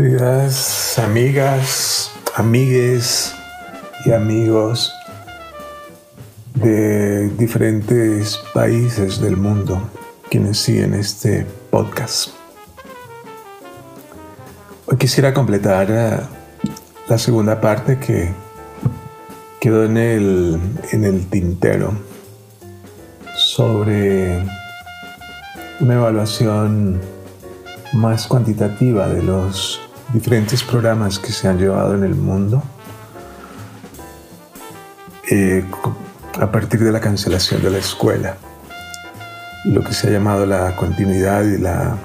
Queridas amigas, amigues y amigos de diferentes países del mundo quienes siguen este podcast. Hoy quisiera completar eh, la segunda parte que quedó en el, en el tintero sobre una evaluación más cuantitativa de los diferentes programas que se han llevado en el mundo eh, a partir de la cancelación de la escuela lo que se ha llamado la continuidad y la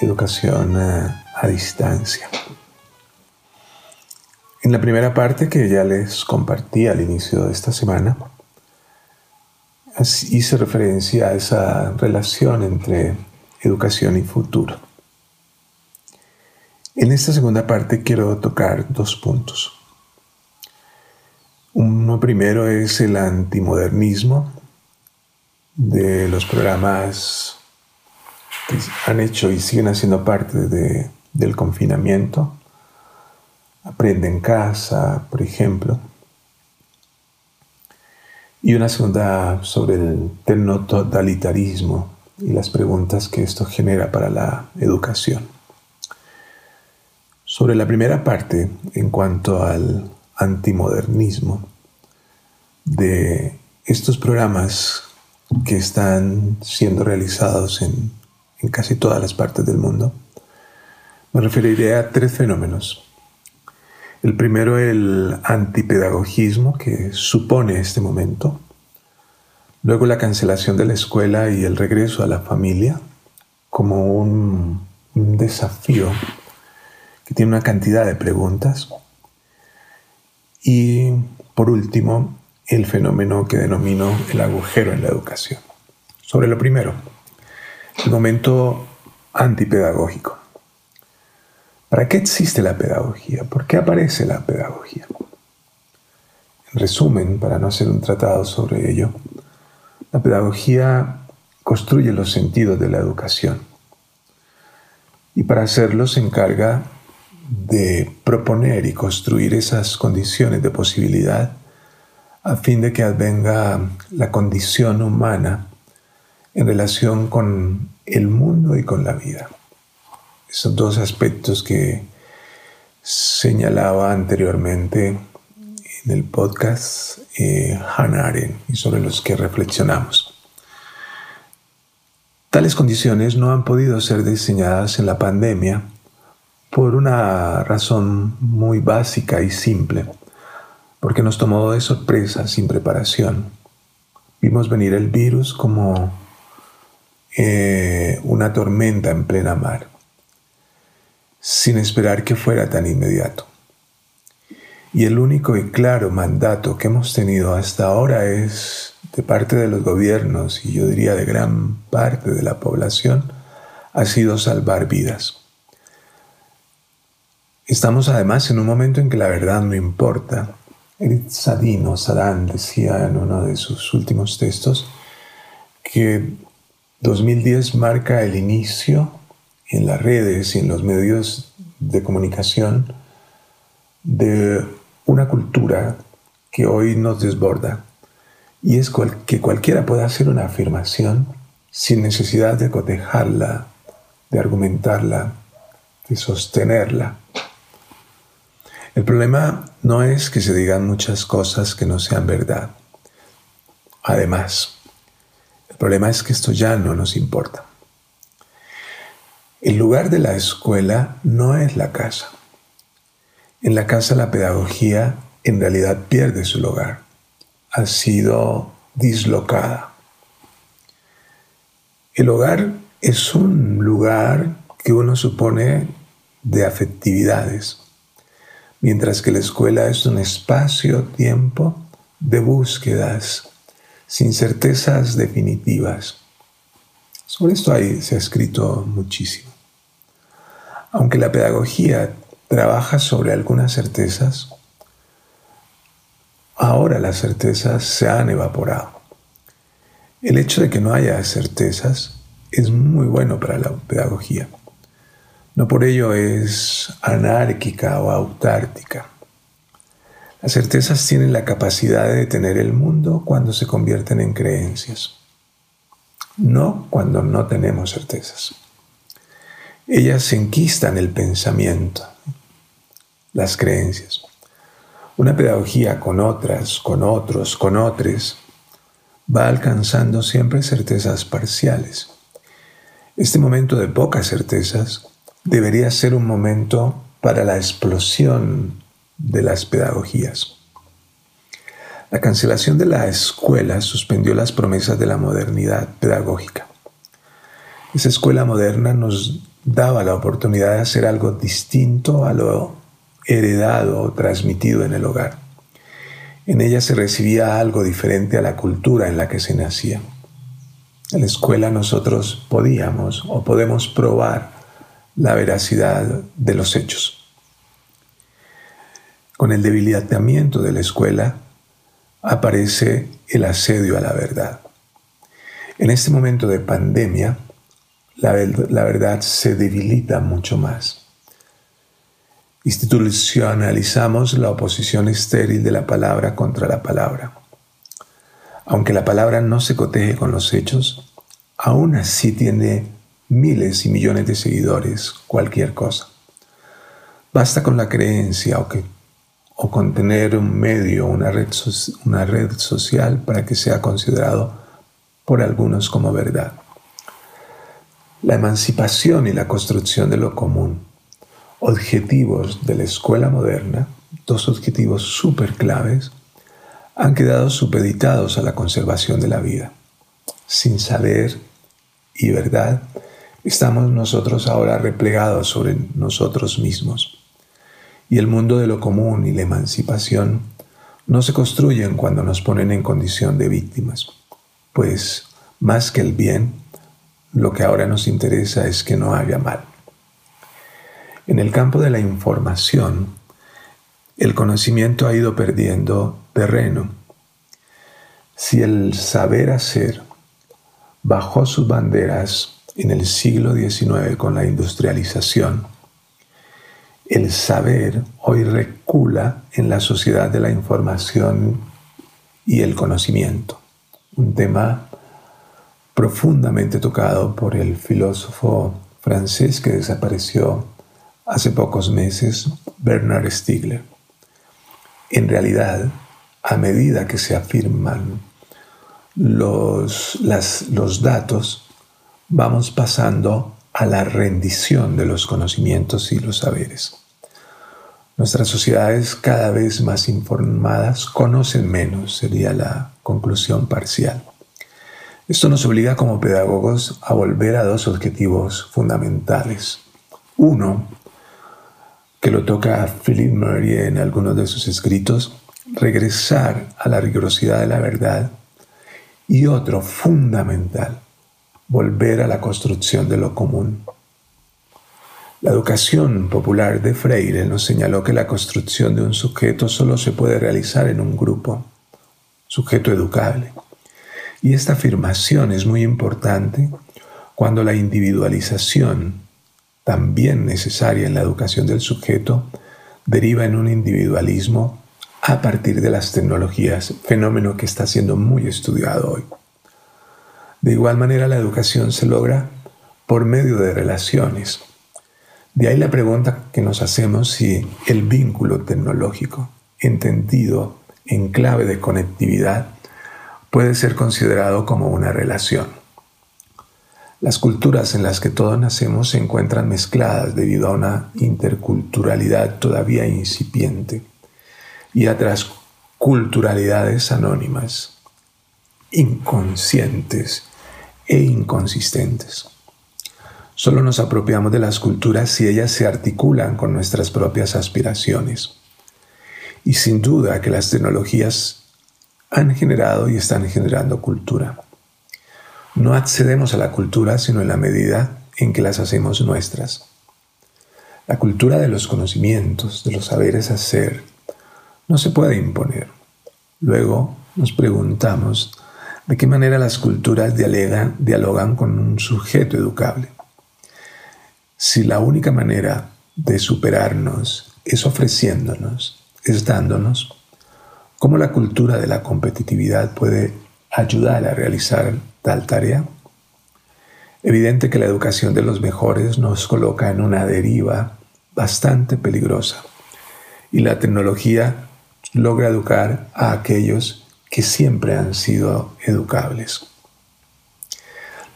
educación eh, a distancia. En la primera parte que ya les compartí al inicio de esta semana, hice referencia a esa relación entre educación y futuro. En esta segunda parte quiero tocar dos puntos. Uno primero es el antimodernismo de los programas que han hecho y siguen haciendo parte del confinamiento. Aprende en casa, por ejemplo. Y una segunda sobre el totalitarismo y las preguntas que esto genera para la educación. Sobre la primera parte, en cuanto al antimodernismo, de estos programas que están siendo realizados en, casi todas las partes del mundo, me referiré a tres fenómenos. El primero, el antipedagogismo que supone este momento, Luego la cancelación de la escuela y el regreso a la familia como un, desafío que tiene una cantidad de preguntas. Y por último, el fenómeno que denomino el agujero en la educación. Sobre lo primero, el momento antipedagógico. ¿Para qué existe la pedagogía? ¿Por qué aparece la pedagogía? En resumen, para no hacer un tratado sobre ello, la pedagogía construye los sentidos de la educación y para hacerlo se encarga de proponer y construir esas condiciones de posibilidad a fin de que advenga la condición humana en relación con el mundo y con la vida. Esos dos aspectos que señalaba anteriormente en el podcast eh, Hannah y sobre los que reflexionamos. Tales condiciones no han podido ser diseñadas en la pandemia por una razón muy básica y simple, porque nos tomó de sorpresa sin preparación. Vimos venir el virus como eh, una tormenta en plena mar, sin esperar que fuera tan inmediato. Y el único y claro mandato que hemos tenido hasta ahora es de parte de los gobiernos y yo diría de gran parte de la población, ha sido salvar vidas. Estamos además en un momento en que la verdad no importa. Edith Sadino, Sadán decía en uno de sus últimos textos que 2010 marca el inicio en las redes y en los medios de comunicación de una cultura que hoy nos desborda y es que cualquiera pueda hacer una afirmación sin necesidad de cotejarla, de argumentarla, de sostenerla. El problema no es que se digan muchas cosas que no sean verdad. Además, el problema es que esto ya no nos importa. El lugar de la escuela no es la casa. En la casa la pedagogía en realidad pierde su lugar, ha sido dislocada. El hogar es un lugar que uno supone de afectividades, mientras que la escuela es un espacio-tiempo de búsquedas, sin certezas definitivas. Sobre esto se ha escrito muchísimo. Aunque la pedagogía trabaja sobre algunas certezas, ahora las certezas se han evaporado. El hecho de que no haya certezas es muy bueno para la pedagogía. No por ello es anárquica o autártica. Las certezas tienen la capacidad de detener el mundo cuando se convierten en creencias, no cuando no tenemos certezas. Ellas enquistan el pensamiento, las creencias. Una pedagogía con otras, con otros, con otros, va alcanzando siempre certezas parciales. Este momento de pocas certezas debería ser un momento para la explosión de las pedagogías. La cancelación de la escuela suspendió las promesas de la modernidad pedagógica. Esa escuela moderna nos daba la oportunidad de hacer algo distinto a lo heredado o transmitido en el hogar. En ella se recibía algo diferente a la cultura en la que se nacía. En la escuela nosotros podíamos o podemos probar la veracidad de los hechos. Con el debilitamiento de la escuela aparece el asedio a la verdad. En este momento de pandemia, la, la verdad se debilita mucho más. Institucionalizamos la oposición estéril de la palabra contra la palabra. Aunque la palabra no se coteje con los hechos, aún así tiene miles y millones de seguidores, cualquier cosa. Basta con la creencia o, que, o con tener un medio, una red, una red social para que sea considerado por algunos como verdad. La emancipación y la construcción de lo común, objetivos de la escuela moderna, dos objetivos súper claves, han quedado supeditados a la conservación de la vida. Sin saber y verdad, estamos nosotros ahora replegados sobre nosotros mismos. Y el mundo de lo común y la emancipación no se construyen cuando nos ponen en condición de víctimas, pues más que el bien, lo que ahora nos interesa es que no haya mal. En el campo de la información, el conocimiento ha ido perdiendo terreno. Si el saber hacer bajó sus banderas en el siglo XIX con la industrialización, el saber hoy recula en la sociedad de la información y el conocimiento, un tema profundamente tocado por el filósofo francés que desapareció hace pocos meses, Bernard Stiegler. En realidad, a medida que se afirman los, los datos, vamos pasando a la rendición de los conocimientos y los saberes. Nuestras sociedades cada vez más informadas conocen menos, sería la conclusión parcial. Esto nos obliga como pedagogos a volver a dos objetivos fundamentales. Uno, que lo toca Philip Murray en algunos de sus escritos, regresar a la rigurosidad de la verdad. Y otro fundamental, volver a la construcción de lo común. La educación popular de Freire nos señaló que la construcción de un sujeto solo se puede realizar en un grupo, sujeto educable. Y esta afirmación es muy importante cuando la individualización, también necesaria en la educación del sujeto, deriva en un individualismo a partir de las tecnologías, fenómeno que está siendo muy estudiado hoy. De igual manera, la educación se logra por medio de relaciones. De ahí la pregunta que nos hacemos si el vínculo tecnológico, entendido en clave de conectividad, puede ser considerado como una relación. Las culturas en las que todos nacemos se encuentran mezcladas debido a una interculturalidad todavía incipiente y a culturalidades anónimas, inconscientes e inconsistentes. Solo nos apropiamos de las culturas si ellas se articulan con nuestras propias aspiraciones. Y sin duda que las tecnologías han generado y están generando cultura. No accedemos a la cultura sino en la medida en que las hacemos nuestras. La cultura de los conocimientos, de los saberes hacer, no se puede imponer. Luego nos preguntamos de qué manera las culturas dialogan, con un sujeto educable. si la única manera de superarnos es ofreciéndonos, es dándonos, ¿cómo la cultura de la competitividad puede ayudar a realizar tal tarea? Evidente que la educación de los mejores nos coloca en una deriva bastante peligrosa y la tecnología logra educar a aquellos que siempre han sido educables.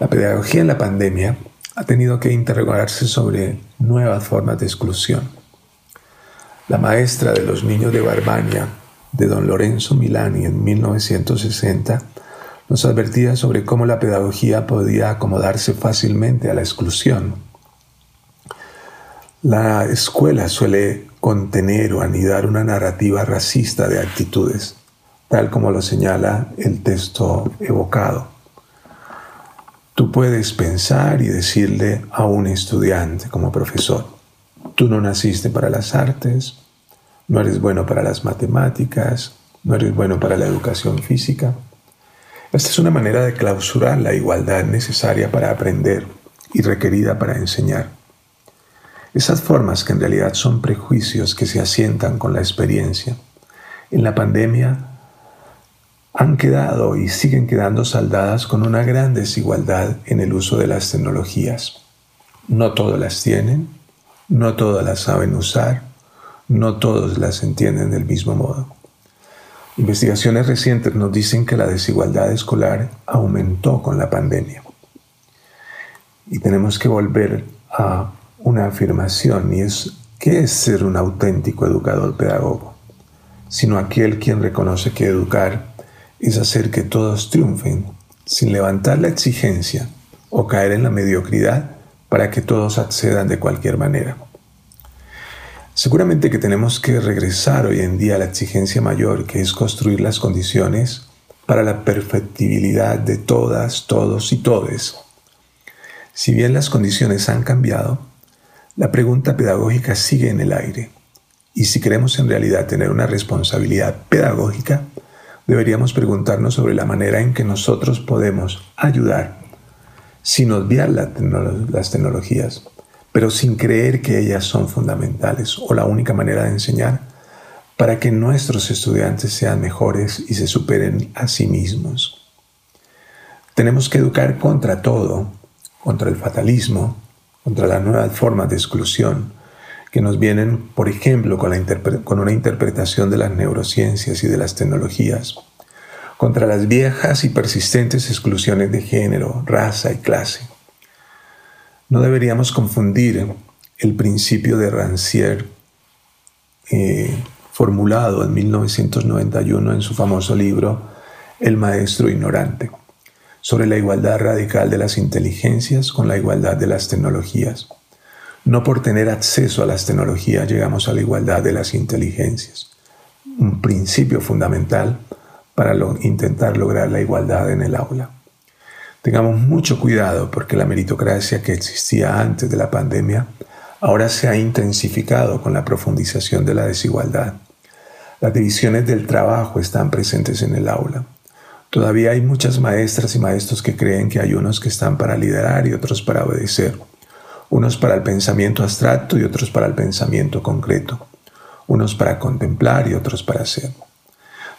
La pedagogía en la pandemia ha tenido que interrogarse sobre nuevas formas de exclusión. La maestra de los niños de Barbania, de don Lorenzo Milani en 1960, nos advertía sobre cómo la pedagogía podía acomodarse fácilmente a la exclusión. La escuela suele contener o anidar una narrativa racista de actitudes, tal como lo señala el texto evocado. Tú puedes pensar y decirle a un estudiante como profesor, tú no naciste para las artes, no eres bueno para las matemáticas, no eres bueno para la educación física. Esta es una manera de clausurar la igualdad necesaria para aprender y requerida para enseñar. Esas formas que en realidad son prejuicios que se asientan con la experiencia. En la pandemia han quedado y siguen quedando saldadas con una gran desigualdad en el uso de las tecnologías. No todos las tienen, no todas las saben usar, no todos las entienden del mismo modo. Investigaciones recientes nos dicen que la desigualdad escolar aumentó con la pandemia. Y tenemos que volver a una afirmación y es, ¿qué es ser un auténtico educador pedagogo? Sino aquel quien reconoce que educar es hacer que todos triunfen sin levantar la exigencia o caer en la mediocridad para que todos accedan de cualquier manera. Seguramente que tenemos que regresar hoy en día a la exigencia mayor, que es construir las condiciones para la perfectibilidad de todas, todos y todes. Si bien las condiciones han cambiado, la pregunta pedagógica sigue en el aire. Y si queremos en realidad tener una responsabilidad pedagógica, deberíamos preguntarnos sobre la manera en que nosotros podemos ayudar sin obviar las tecnologías, pero sin creer que ellas son fundamentales o la única manera de enseñar para que nuestros estudiantes sean mejores y se superen a sí mismos. Tenemos que educar contra todo, contra el fatalismo, contra las nuevas formas de exclusión, que nos vienen, por ejemplo, con, una interpretación de las neurociencias y de las tecnologías, contra las viejas y persistentes exclusiones de género, raza y clase. No deberíamos confundir el principio de Rancière, eh, formulado en 1991 en su famoso libro El maestro ignorante, sobre la igualdad radical de las inteligencias con la igualdad de las tecnologías. No por tener acceso a las tecnologías llegamos a la igualdad de las inteligencias. Un principio fundamental para intentar lograr la igualdad en el aula. Tengamos mucho cuidado porque la meritocracia que existía antes de la pandemia ahora se ha intensificado con la profundización de la desigualdad. Las divisiones del trabajo están presentes en el aula. Todavía hay muchas maestras y maestros que creen que hay unos que están para liderar y otros para obedecer unos para el pensamiento abstracto y otros para el pensamiento concreto, unos para contemplar y otros para hacer.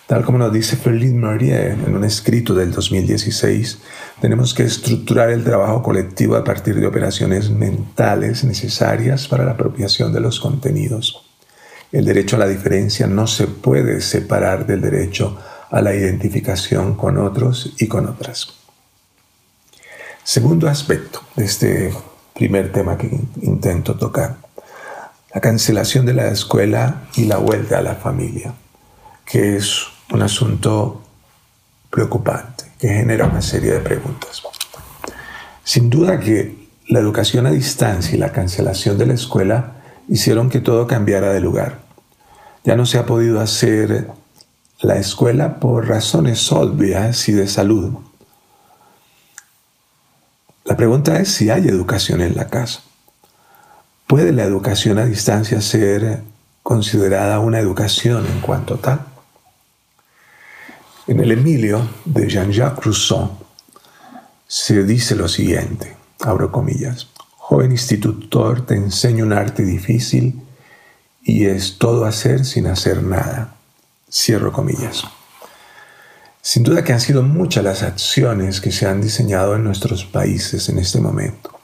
Tal como nos dice Ferlin Marie en un escrito del 2016, tenemos que estructurar el trabajo colectivo a partir de operaciones mentales necesarias para la apropiación de los contenidos. El derecho a la diferencia no se puede separar del derecho a la identificación con otros y con otras. Segundo aspecto de este primer tema que intento tocar. La cancelación de la escuela y la vuelta a la familia, que es un asunto preocupante, que genera una serie de preguntas. Sin duda que la educación a distancia y la cancelación de la escuela hicieron que todo cambiara de lugar. Ya no se ha podido hacer la escuela por razones obvias y de salud, la pregunta es si hay educación en la casa. ¿Puede la educación a distancia ser considerada una educación en cuanto tal? En el Emilio de Jean-Jacques Rousseau se dice lo siguiente, abro comillas, Joven institutor, te enseño un arte difícil y es todo hacer sin hacer nada. Cierro comillas. Sin duda que han sido muchas las acciones que se han diseñado en nuestros países en este momento.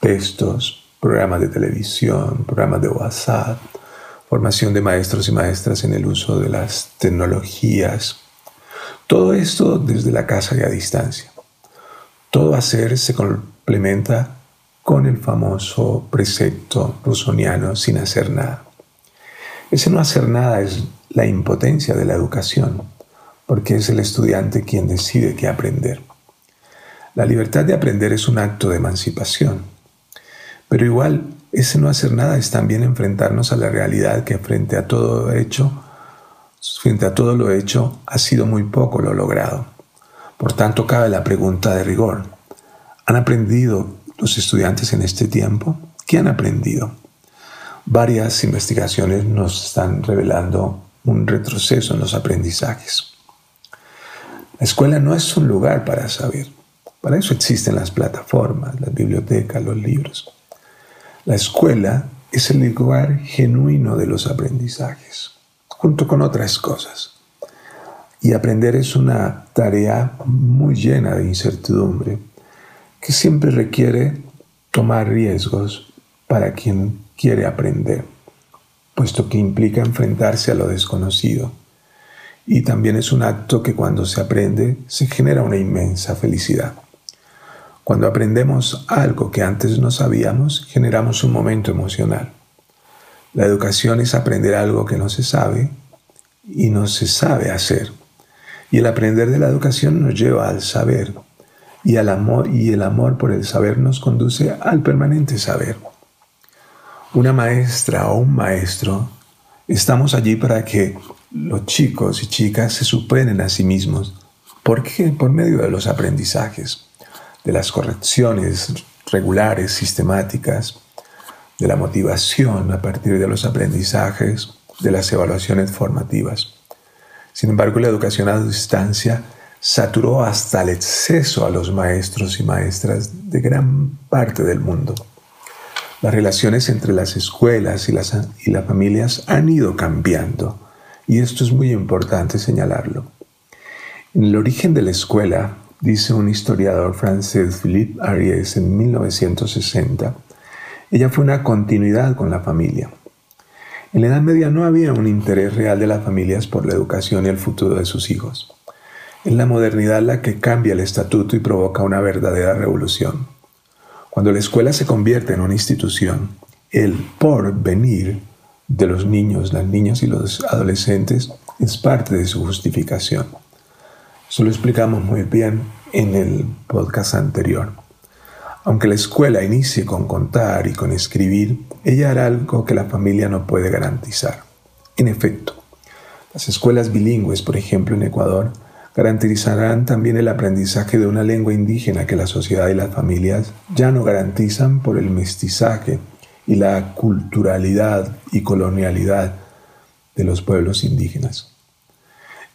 Textos, programas de televisión, programas de WhatsApp, formación de maestros y maestras en el uso de las tecnologías. Todo esto desde la casa y a distancia. Todo hacer se complementa con el famoso precepto rusoniano sin hacer nada. Ese no hacer nada es la impotencia de la educación, porque es el estudiante quien decide qué aprender. La libertad de aprender es un acto de emancipación, pero igual ese no hacer nada es también enfrentarnos a la realidad que frente a todo hecho, frente a todo lo hecho, ha sido muy poco lo logrado. Por tanto, cabe la pregunta de rigor. ¿Han aprendido los estudiantes en este tiempo? ¿Qué han aprendido? Varias investigaciones nos están revelando un retroceso en los aprendizajes. La escuela no es un lugar para saber. Para eso existen las plataformas, las bibliotecas, los libros. La escuela es el lugar genuino de los aprendizajes, junto con otras cosas. Y aprender es una tarea muy llena de incertidumbre, que siempre requiere tomar riesgos para quien quiere aprender, puesto que implica enfrentarse a lo desconocido. Y también es un acto que cuando se aprende se genera una inmensa felicidad. Cuando aprendemos algo que antes no sabíamos, generamos un momento emocional. La educación es aprender algo que no se sabe y no se sabe hacer. Y el aprender de la educación nos lleva al saber. Y, al amor, y el amor por el saber nos conduce al permanente saber. Una maestra o un maestro, estamos allí para que los chicos y chicas se superen a sí mismos. ¿Por qué? Por medio de los aprendizajes de las correcciones regulares, sistemáticas, de la motivación a partir de los aprendizajes, de las evaluaciones formativas. Sin embargo, la educación a distancia saturó hasta el exceso a los maestros y maestras de gran parte del mundo. Las relaciones entre las escuelas y las, y las familias han ido cambiando y esto es muy importante señalarlo. En el origen de la escuela, dice un historiador francés, Philippe Ariès, en 1960, ella fue una continuidad con la familia. En la Edad Media no había un interés real de las familias por la educación y el futuro de sus hijos. Es la modernidad la que cambia el estatuto y provoca una verdadera revolución. Cuando la escuela se convierte en una institución, el porvenir de los niños, las niñas y los adolescentes es parte de su justificación. Eso lo explicamos muy bien en el podcast anterior. Aunque la escuela inicie con contar y con escribir, ella hará algo que la familia no puede garantizar. En efecto, las escuelas bilingües, por ejemplo en Ecuador, garantizarán también el aprendizaje de una lengua indígena que la sociedad y las familias ya no garantizan por el mestizaje y la culturalidad y colonialidad de los pueblos indígenas.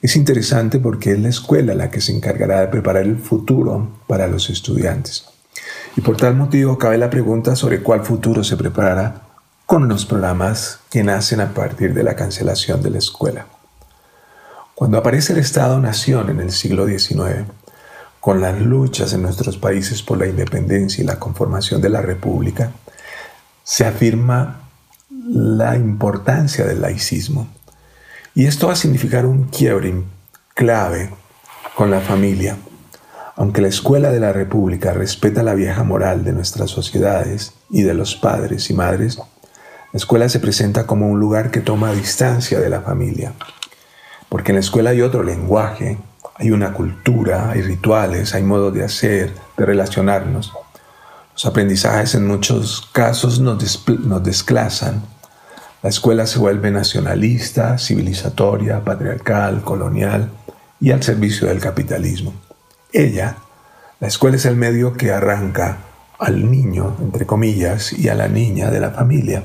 Es interesante porque es la escuela la que se encargará de preparar el futuro para los estudiantes. Y por tal motivo cabe la pregunta sobre cuál futuro se preparará con los programas que nacen a partir de la cancelación de la escuela. Cuando aparece el Estado-Nación en el siglo XIX, con las luchas en nuestros países por la independencia y la conformación de la República, se afirma la importancia del laicismo y esto va a significar un quiebre clave con la familia. Aunque la escuela de la República respeta la vieja moral de nuestras sociedades y de los padres y madres, la escuela se presenta como un lugar que toma distancia de la familia. Porque en la escuela hay otro lenguaje, hay una cultura, hay rituales, hay modos de hacer, de relacionarnos. Los aprendizajes en muchos casos nos, nos desclasan la escuela se vuelve nacionalista, civilizatoria, patriarcal, colonial y al servicio del capitalismo. Ella, la escuela es el medio que arranca al niño, entre comillas, y a la niña de la familia.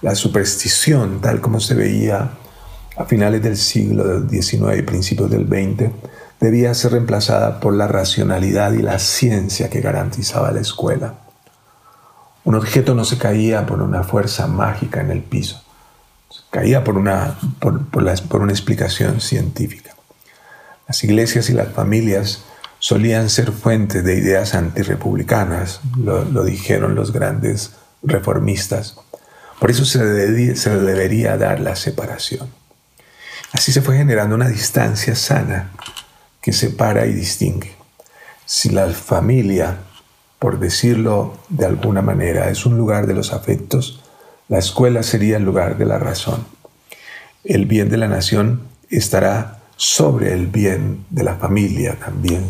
La superstición, tal como se veía a finales del siglo XIX y principios del XX, debía ser reemplazada por la racionalidad y la ciencia que garantizaba la escuela. Un objeto no se caía por una fuerza mágica en el piso, caía por una, por, una explicación científica. Las iglesias y las familias solían ser fuente de ideas antirrepublicanas, lo, lo dijeron los grandes reformistas. Por eso se, se debería dar la separación. Así se fue generando una distancia sana que separa y distingue. Si la familia, por decirlo de alguna manera, es un lugar de los afectos, la escuela sería el lugar de la razón. El bien de la nación estará sobre el bien de la familia también.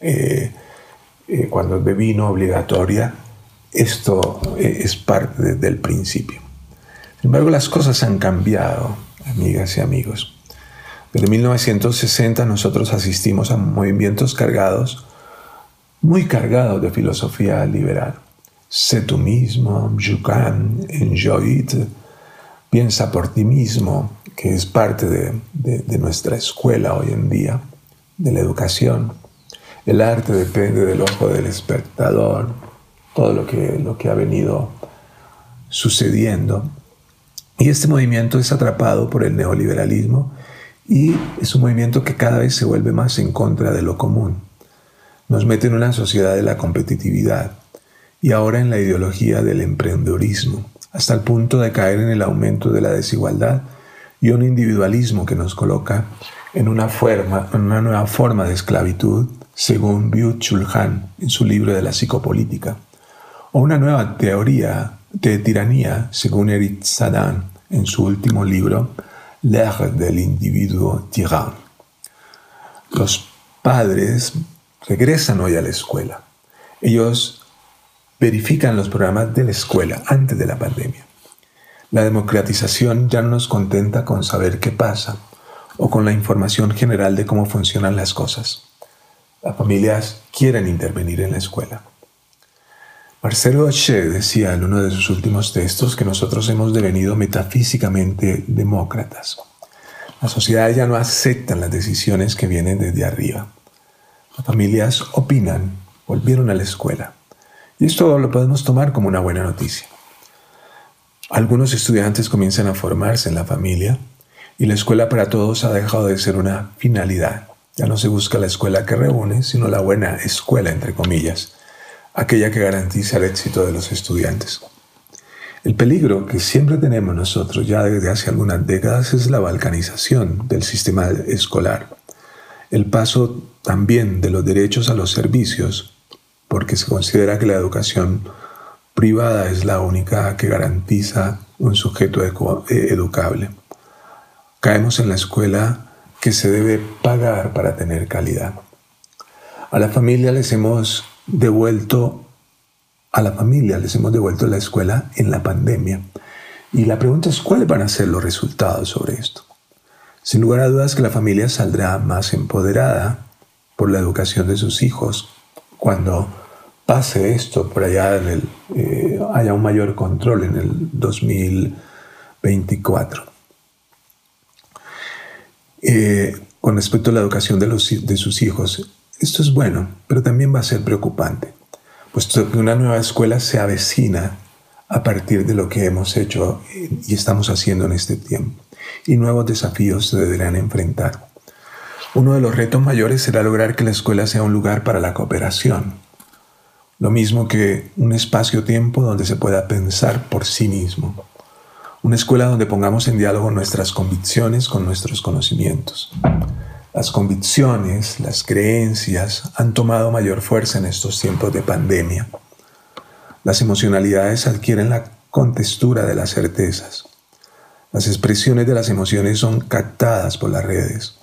Eh, eh, cuando es de vino obligatoria, esto eh, es parte del principio. Sin embargo, las cosas han cambiado, amigas y amigos. Desde 1960 nosotros asistimos a movimientos cargados, muy cargados de filosofía liberal. Sé tú mismo, Jucan, enjoy it, piensa por ti mismo, que es parte de, nuestra escuela hoy en día, de la educación. El arte depende del ojo del espectador, todo lo que, lo que ha venido sucediendo. Y este movimiento es atrapado por el neoliberalismo y es un movimiento que cada vez se vuelve más en contra de lo común. Nos mete en una sociedad de la competitividad y ahora en la ideología del emprendedorismo, hasta el punto de caer en el aumento de la desigualdad y un individualismo que nos coloca L'ère del individuo tyran. Los padres regresan hoy a la escuela. Ellos verifican los programas de la escuela antes de la pandemia. La democratización ya no nos contenta con saber qué pasa o con la información general de cómo funcionan las cosas. Las familias quieren intervenir en la escuela. Marcelo Che decía en uno de sus últimos textos que nosotros hemos devenido metafísicamente demócratas. Las sociedades ya no aceptan las decisiones que vienen desde arriba. Las familias opinan, volvieron a la escuela. Y esto lo podemos tomar como una buena noticia. Algunos estudiantes comienzan a formarse en la familia y la escuela para todos ha dejado de ser una finalidad. Ya no se busca la escuela que reúne, sino la buena escuela, entre comillas, aquella que garantiza el éxito de los estudiantes. El peligro que siempre tenemos nosotros ya desde hace algunas décadas es la balcanización del sistema escolar, el paso también de los derechos a los servicios, porque se considera que la educación privada es la única que garantiza un sujeto eh, educable. Caemos en la escuela que se debe pagar para tener calidad. A la familia les hemos devuelto, a la familia les hemos devuelto la escuela en la pandemia. Y la pregunta es, ¿cuáles van a ser los resultados sobre esto? Sin lugar a dudas que la familia saldrá más empoderada por la educación de sus hijos cuando pase esto por allá, eh, haya un mayor control en el 2024. Eh, con respecto a la educación de sus hijos, esto es bueno, pero también va a ser preocupante, puesto que una nueva escuela se avecina a partir de lo que hemos hecho y estamos haciendo en este tiempo, y nuevos desafíos se deberán enfrentar. Uno de los retos mayores será lograr que la escuela sea un lugar para la cooperación, lo mismo que un espacio-tiempo donde se pueda pensar por sí mismo. Una escuela donde pongamos en diálogo nuestras convicciones con nuestros conocimientos. Las convicciones, las creencias han tomado mayor fuerza en estos tiempos de pandemia. Las emocionalidades adquieren la contextura de las certezas. Las expresiones de las emociones son captadas por las redes.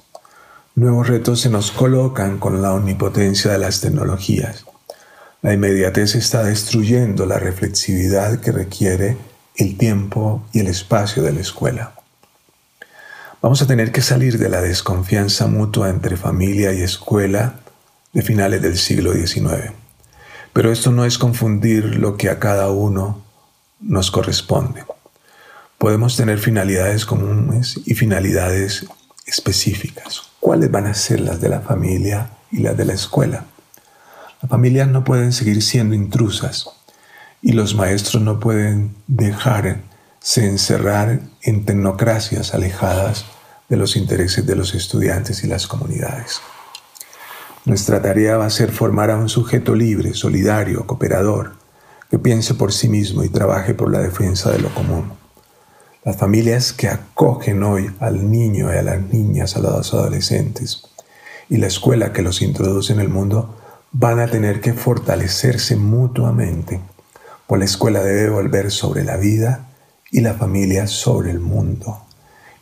Nuevos retos se nos colocan con la omnipotencia de las tecnologías. La inmediatez está destruyendo la reflexividad que requiere el tiempo y el espacio de la escuela. Vamos a tener que salir de la desconfianza mutua entre familia y escuela de finales del siglo XIX. Pero esto no es confundir lo que a cada uno nos corresponde. Podemos tener finalidades comunes y finalidades específicas. ¿Cuáles van a ser las de la familia y las de la escuela? Las familias no pueden seguir siendo intrusas y los maestros no pueden dejarse encerrar en tecnocracias alejadas de los intereses de los estudiantes y las comunidades. Nuestra tarea va a ser formar a un sujeto libre, solidario, cooperador, que piense por sí mismo y trabaje por la defensa de lo común. Las familias que acogen hoy al niño y a las niñas, a los adolescentes, y la escuela que los introduce en el mundo, van a tener que fortalecerse mutuamente, pues la escuela debe volver sobre la vida y la familia sobre el mundo.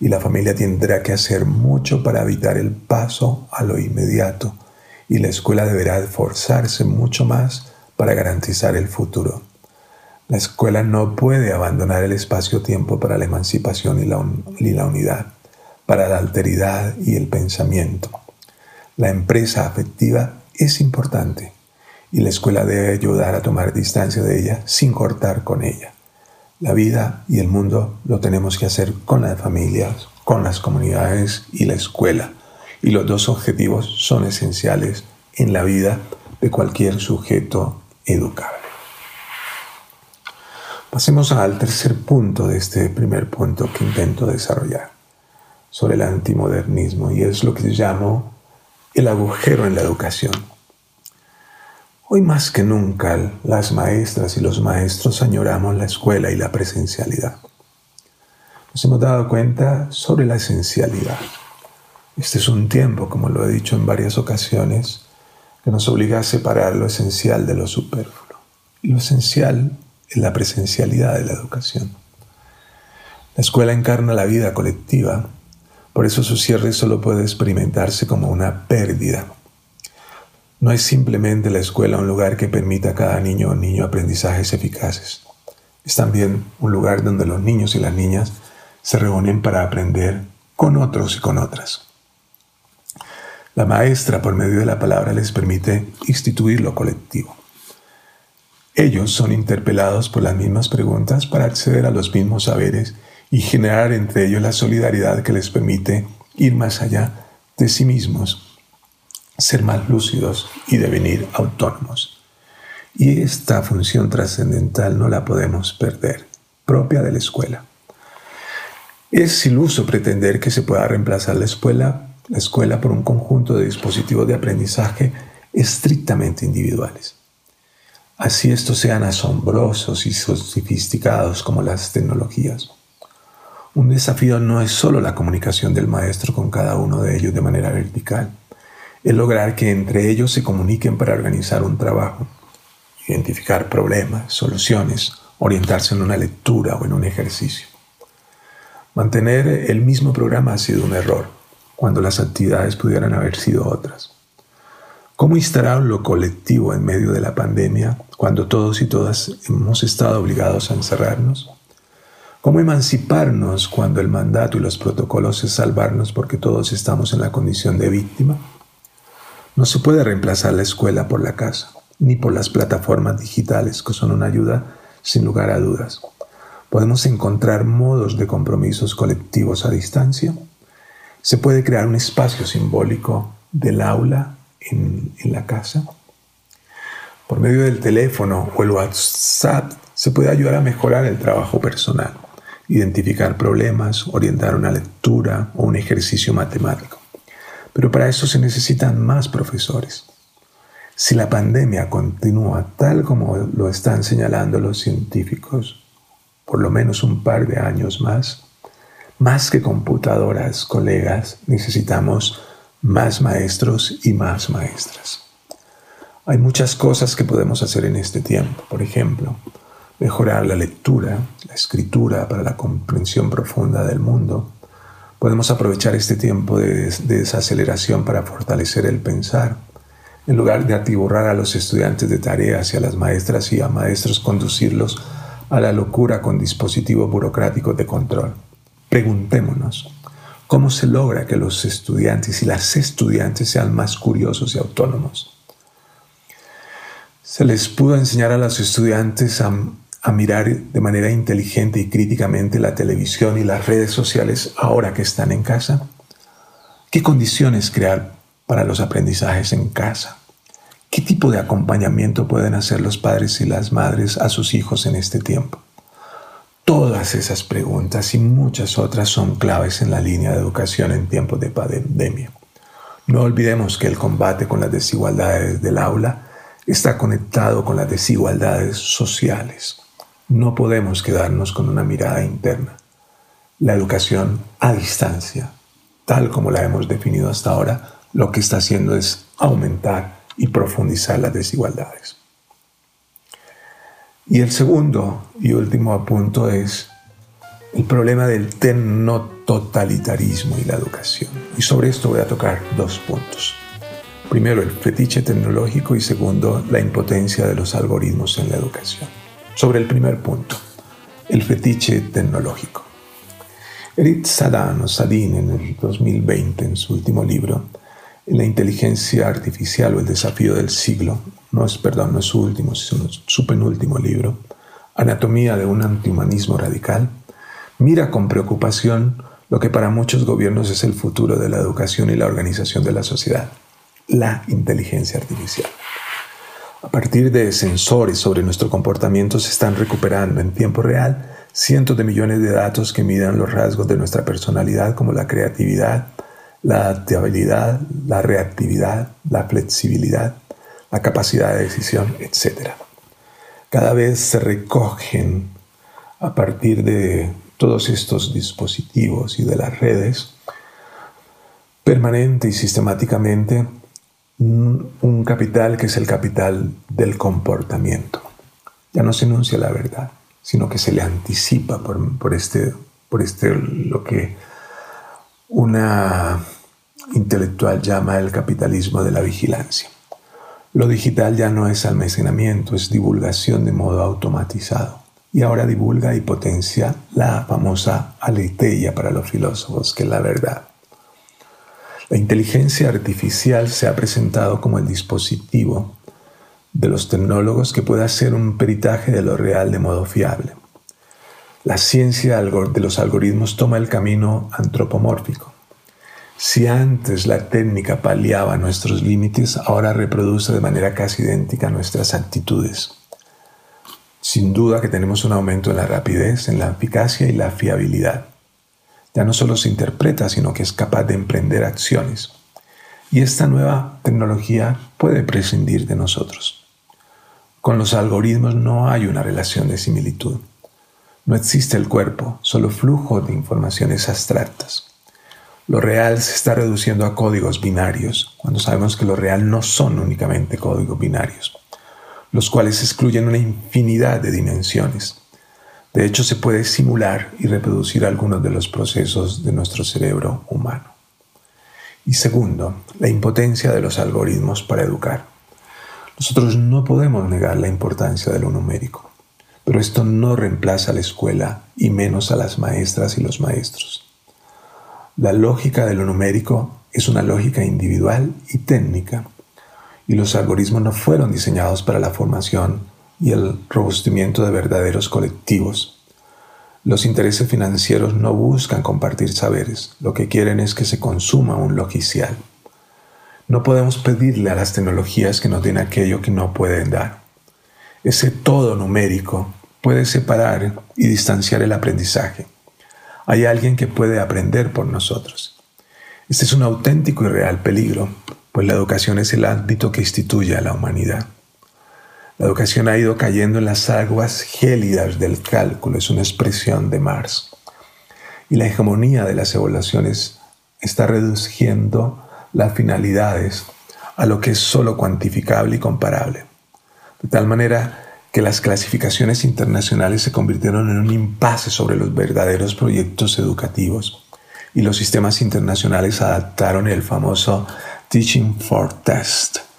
Y la familia tendrá que hacer mucho para evitar el paso a lo inmediato, y la escuela deberá esforzarse mucho más para garantizar el futuro. La escuela no puede abandonar el espacio-tiempo para la emancipación y la, y la unidad, para la alteridad y el pensamiento. La empresa afectiva es importante y la escuela debe ayudar a tomar distancia de ella sin cortar con ella. La vida y el mundo lo tenemos que hacer con las familias, con las comunidades y la escuela. Y los dos objetivos son esenciales en la vida de cualquier sujeto educable. Pasemos al tercer punto de este primer punto que intento desarrollar sobre el antimodernismo y es lo que llamo el agujero en la educación. Hoy más que nunca las maestras y los maestros añoramos la escuela y la presencialidad. Nos hemos dado cuenta sobre la esencialidad. Este es un tiempo, como lo he dicho en varias ocasiones, que nos obliga a separar lo esencial de lo superfluo. Y lo esencial la presencialidad de la educación. La escuela encarna la vida colectiva, por eso su cierre solo puede experimentarse como una pérdida. No es simplemente la escuela un lugar que permita a cada niño o niño aprendizajes eficaces. Es también un lugar donde los niños y las niñas se reúnen para aprender con otros y con otras. La maestra, por medio de la palabra, les permite instituir lo colectivo. Ellos son interpelados por las mismas preguntas para acceder a los mismos saberes y generar entre ellos la solidaridad que les permite ir más allá de sí mismos, ser más lúcidos y devenir autónomos. Y esta función trascendental no la podemos perder, propia de la escuela. Es iluso pretender que se pueda reemplazar la escuela, la escuela por un conjunto de dispositivos de aprendizaje estrictamente individuales así estos sean asombrosos y sofisticados como las tecnologías. Un desafío no es solo la comunicación del maestro con cada uno de ellos de manera vertical, es lograr que entre ellos se comuniquen para organizar un trabajo, identificar problemas, soluciones, orientarse en una lectura o en un ejercicio. Mantener el mismo programa ha sido un error, cuando las actividades pudieran haber sido otras. ¿Cómo instalar lo colectivo en medio de la pandemia cuando todos y todas hemos estado obligados a encerrarnos? ¿Cómo emanciparnos cuando el mandato y los protocolos es salvarnos porque todos estamos en la condición de víctima? No se puede reemplazar la escuela por la casa, ni por las plataformas digitales que son una ayuda sin lugar a dudas. ¿Podemos encontrar modos de compromisos colectivos a distancia? ¿Se puede crear un espacio simbólico del aula en, la casa. Por medio del teléfono o el WhatsApp se puede ayudar a mejorar el trabajo personal, identificar problemas, orientar una lectura o un ejercicio matemático. Pero para eso se necesitan más profesores. Si la pandemia continúa tal como lo están señalando los científicos, por lo menos un par de años más, más que computadoras, colegas, necesitamos más maestros y más maestras. Hay muchas cosas que podemos hacer en este tiempo. Por ejemplo, mejorar la lectura, la escritura para la comprensión profunda del mundo. Podemos aprovechar este tiempo de, desaceleración para fortalecer el pensar, en lugar de atiborrar a los estudiantes de tareas y a las maestras y a maestros conducirlos a la locura con dispositivos burocráticos de control. Preguntémonos, ¿Cómo se logra que los estudiantes y las estudiantes sean más curiosos y autónomos? Se les pudo enseñar a los estudiantes a, a mirar de manera inteligente y críticamente la televisión y las redes sociales ahora que están en casa. ¿Qué condiciones crear para los aprendizajes en casa? ¿Qué tipo de acompañamiento pueden hacer los padres y las madres a sus hijos en este tiempo? Todas esas preguntas y muchas otras son claves en la línea de educación en tiempos de pandemia. No olvidemos que el combate con las desigualdades del aula está conectado con las desigualdades sociales. No podemos quedarnos con una mirada interna. La educación a distancia, tal como la hemos definido hasta ahora, lo que está haciendo es aumentar y profundizar las desigualdades. Y el segundo y último punto es el problema del totalitarismo y la educación. Y sobre esto voy a tocar dos puntos. Primero, el fetiche tecnológico y segundo, la impotencia de los algoritmos en la educación. Sobre el primer punto, el fetiche tecnológico. Eric Sadano, Sadin, en el 2020, en su último libro, La inteligencia artificial o el desafío del siglo, no es, perdón, no es su último, su penúltimo libro, Anatomía de un antihumanismo radical, mira con preocupación lo que para muchos gobiernos es el futuro de la educación y la organización de la sociedad, la inteligencia artificial. A partir de sensores sobre nuestro comportamiento se están recuperando en tiempo real cientos de millones de datos que midan los rasgos de nuestra personalidad como la creatividad, la adaptabilidad, la reactividad, la flexibilidad, la capacidad de decisión, etc. Cada vez se recogen a partir de todos estos dispositivos y de las redes permanente y sistemáticamente un capital que es el capital del comportamiento. Ya no se enuncia la verdad, sino que se le anticipa por, este, por este, lo que una intelectual llama el capitalismo de la vigilancia. Lo digital ya no es almacenamiento, es divulgación de modo automatizado. Y ahora divulga y potencia la famosa aletheia para los filósofos, que es la verdad. La inteligencia artificial se ha presentado como el dispositivo de los tecnólogos que puede hacer un peritaje de lo real de modo fiable. La ciencia de los algoritmos toma el camino antropomórfico. Si antes la técnica paliaba nuestros límites, ahora reproduce de manera casi idéntica nuestras actitudes. Sin duda que tenemos un aumento en la rapidez, en la eficacia y la fiabilidad ya no solo se interpreta, sino que es capaz de emprender acciones. Y esta nueva tecnología puede prescindir de nosotros. Con los algoritmos no hay una relación de similitud. No existe el cuerpo, solo flujo de informaciones abstractas. Lo real se está reduciendo a códigos binarios, cuando sabemos que lo real no son únicamente códigos binarios, los cuales excluyen una infinidad de dimensiones de hecho, se puede simular y reproducir algunos de los procesos de nuestro cerebro humano. Y segundo, la impotencia de los algoritmos para educar. Nosotros no podemos negar la importancia de lo numérico, pero esto no reemplaza a la escuela y menos a las maestras y los maestros. La lógica de lo numérico es una lógica individual y técnica, y los algoritmos no fueron diseñados para la formación y el robustimiento de verdaderos colectivos. Los intereses financieros no buscan compartir saberes, lo que quieren es que se consuma un logicial. No podemos pedirle a las tecnologías que nos den aquello que no pueden dar. Ese todo numérico puede separar y distanciar el aprendizaje. Hay alguien que puede aprender por nosotros. Este es un auténtico y real peligro, pues la educación es el ámbito que instituye a la humanidad. La educación ha ido cayendo en las aguas gélidas del cálculo, es una expresión de Marx. Y la hegemonía de las evaluaciones está reduciendo las finalidades a lo que es solo cuantificable y comparable. De tal manera que las clasificaciones internacionales se convirtieron en un impasse sobre los verdaderos proyectos educativos y los sistemas internacionales adaptaron el famoso Teaching for Test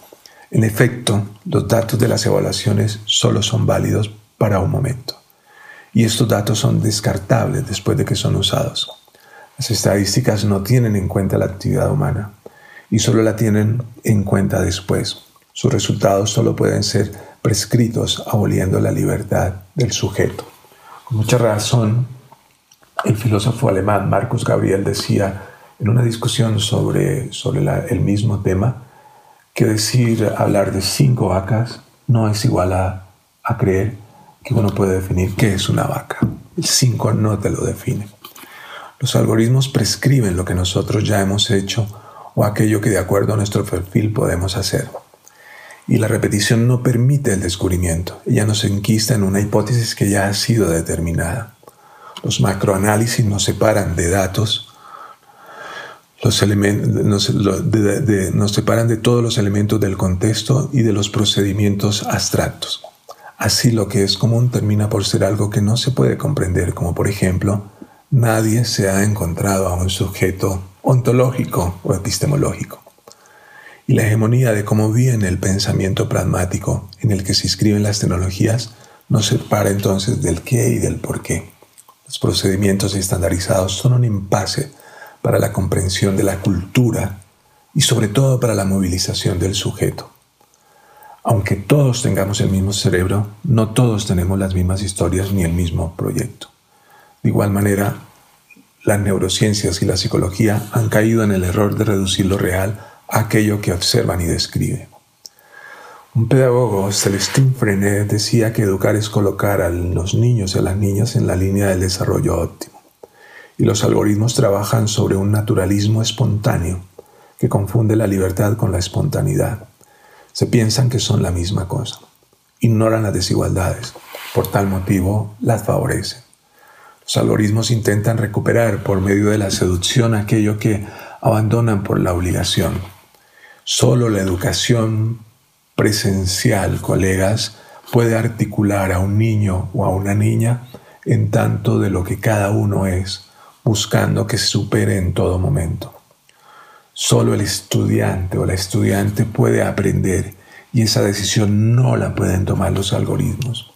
en efecto, los datos de las evaluaciones solo son válidos para un momento. Y estos datos son descartables después de que son usados. Las estadísticas no tienen en cuenta la actividad humana y solo la tienen en cuenta después. Sus resultados solo pueden ser prescritos aboliendo la libertad del sujeto. Con mucha razón, el filósofo alemán Marcus Gabriel decía en una discusión sobre, sobre el mismo tema, que decir hablar de cinco vacas no es igual a, creer que uno puede definir qué es una vaca. El 5 no te lo define. Los algoritmos prescriben lo que nosotros ya hemos hecho o aquello que de acuerdo a nuestro perfil podemos hacer. Y la repetición no permite el descubrimiento. Ella nos enquista en una hipótesis que ya ha sido determinada. Los macroanálisis nos separan de datos, los nos, nos separan de todos los elementos del contexto y de los procedimientos abstractos. Así lo que es común termina por ser algo que no se puede comprender, como por ejemplo, nadie se ha encontrado a un sujeto ontológico o epistemológico. Y la hegemonía de cómo viene el pensamiento pragmático en el que se inscriben las tecnologías nos separa entonces del qué y del por qué. Los procedimientos estandarizados son un impasse para la comprensión de la cultura y sobre todo para la movilización del sujeto. Aunque todos tengamos el mismo cerebro, no todos tenemos las mismas historias ni el mismo proyecto. De igual manera, las neurociencias y la psicología han caído en el error de reducir lo real a aquello que observan y describen. Un pedagogo, Celestin Frenet, decía que educar es colocar a los niños y a las niñas en la línea del desarrollo óptimo. Y los algoritmos trabajan sobre un naturalismo espontáneo que confunde la libertad con la espontaneidad se piensan que son la misma cosa. Ignoran las desigualdades. Por tal motivo, las favorecen. Los algoritmos intentan recuperar por medio de la seducción aquello que abandonan por la obligación. Solo la educación presencial, colegas, puede articular a un niño o a una niña en tanto de lo que cada uno es, buscando que se supere en todo momento. Solo el estudiante o la estudiante puede aprender y esa decisión no la pueden tomar los algoritmos.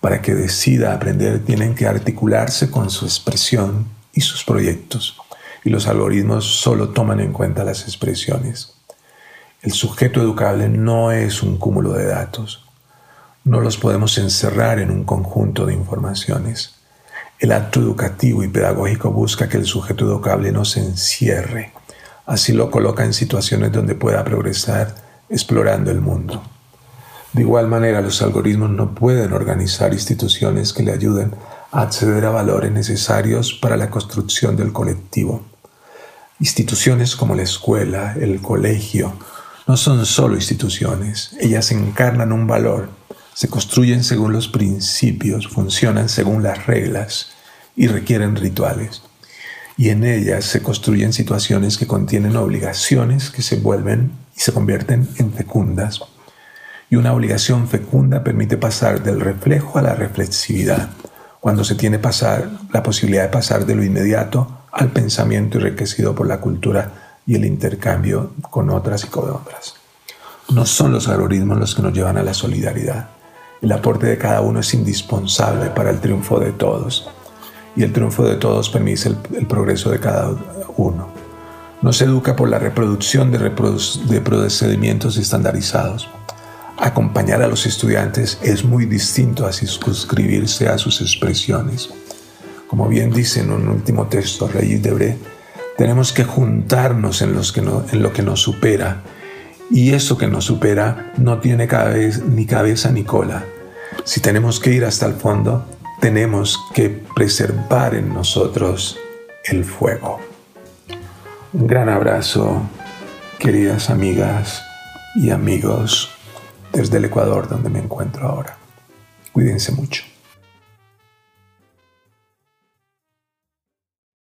Para que decida aprender tienen que articularse con su expresión y sus proyectos y los algoritmos solo toman en cuenta las expresiones. El sujeto educable no es un cúmulo de datos. No los podemos encerrar en un conjunto de informaciones. El acto educativo y pedagógico busca que el sujeto educable no se encierre Así lo coloca en situaciones donde pueda progresar explorando el mundo. De igual manera, los algoritmos no pueden organizar instituciones que le ayuden a acceder a valores necesarios para la construcción del colectivo. Instituciones como la escuela, el colegio, no son solo instituciones, ellas encarnan un valor, se construyen según los principios, funcionan según las reglas y requieren rituales y en ellas se construyen situaciones que contienen obligaciones que se vuelven y se convierten en fecundas. Y una obligación fecunda permite pasar del reflejo a la reflexividad, cuando se tiene pasar, la posibilidad de pasar de lo inmediato al pensamiento enriquecido por la cultura y el intercambio con otras y con otras. No son los algoritmos los que nos llevan a la solidaridad. El aporte de cada uno es indispensable para el triunfo de todos y el triunfo de todos permite el, progreso de cada uno. No se educa por la reproducción de, procedimientos estandarizados. Acompañar a los estudiantes es muy distinto a circunscribirse a sus expresiones. Como bien dice en un último texto Reyes Debré, tenemos que juntarnos en, los que en lo que nos supera y eso que nos supera no tiene ni cabeza ni cola. Si tenemos que ir hasta el fondo, tenemos que preservar en nosotros el fuego. Un gran abrazo, queridas amigas y amigos desde el Ecuador donde me encuentro ahora. Cuídense mucho.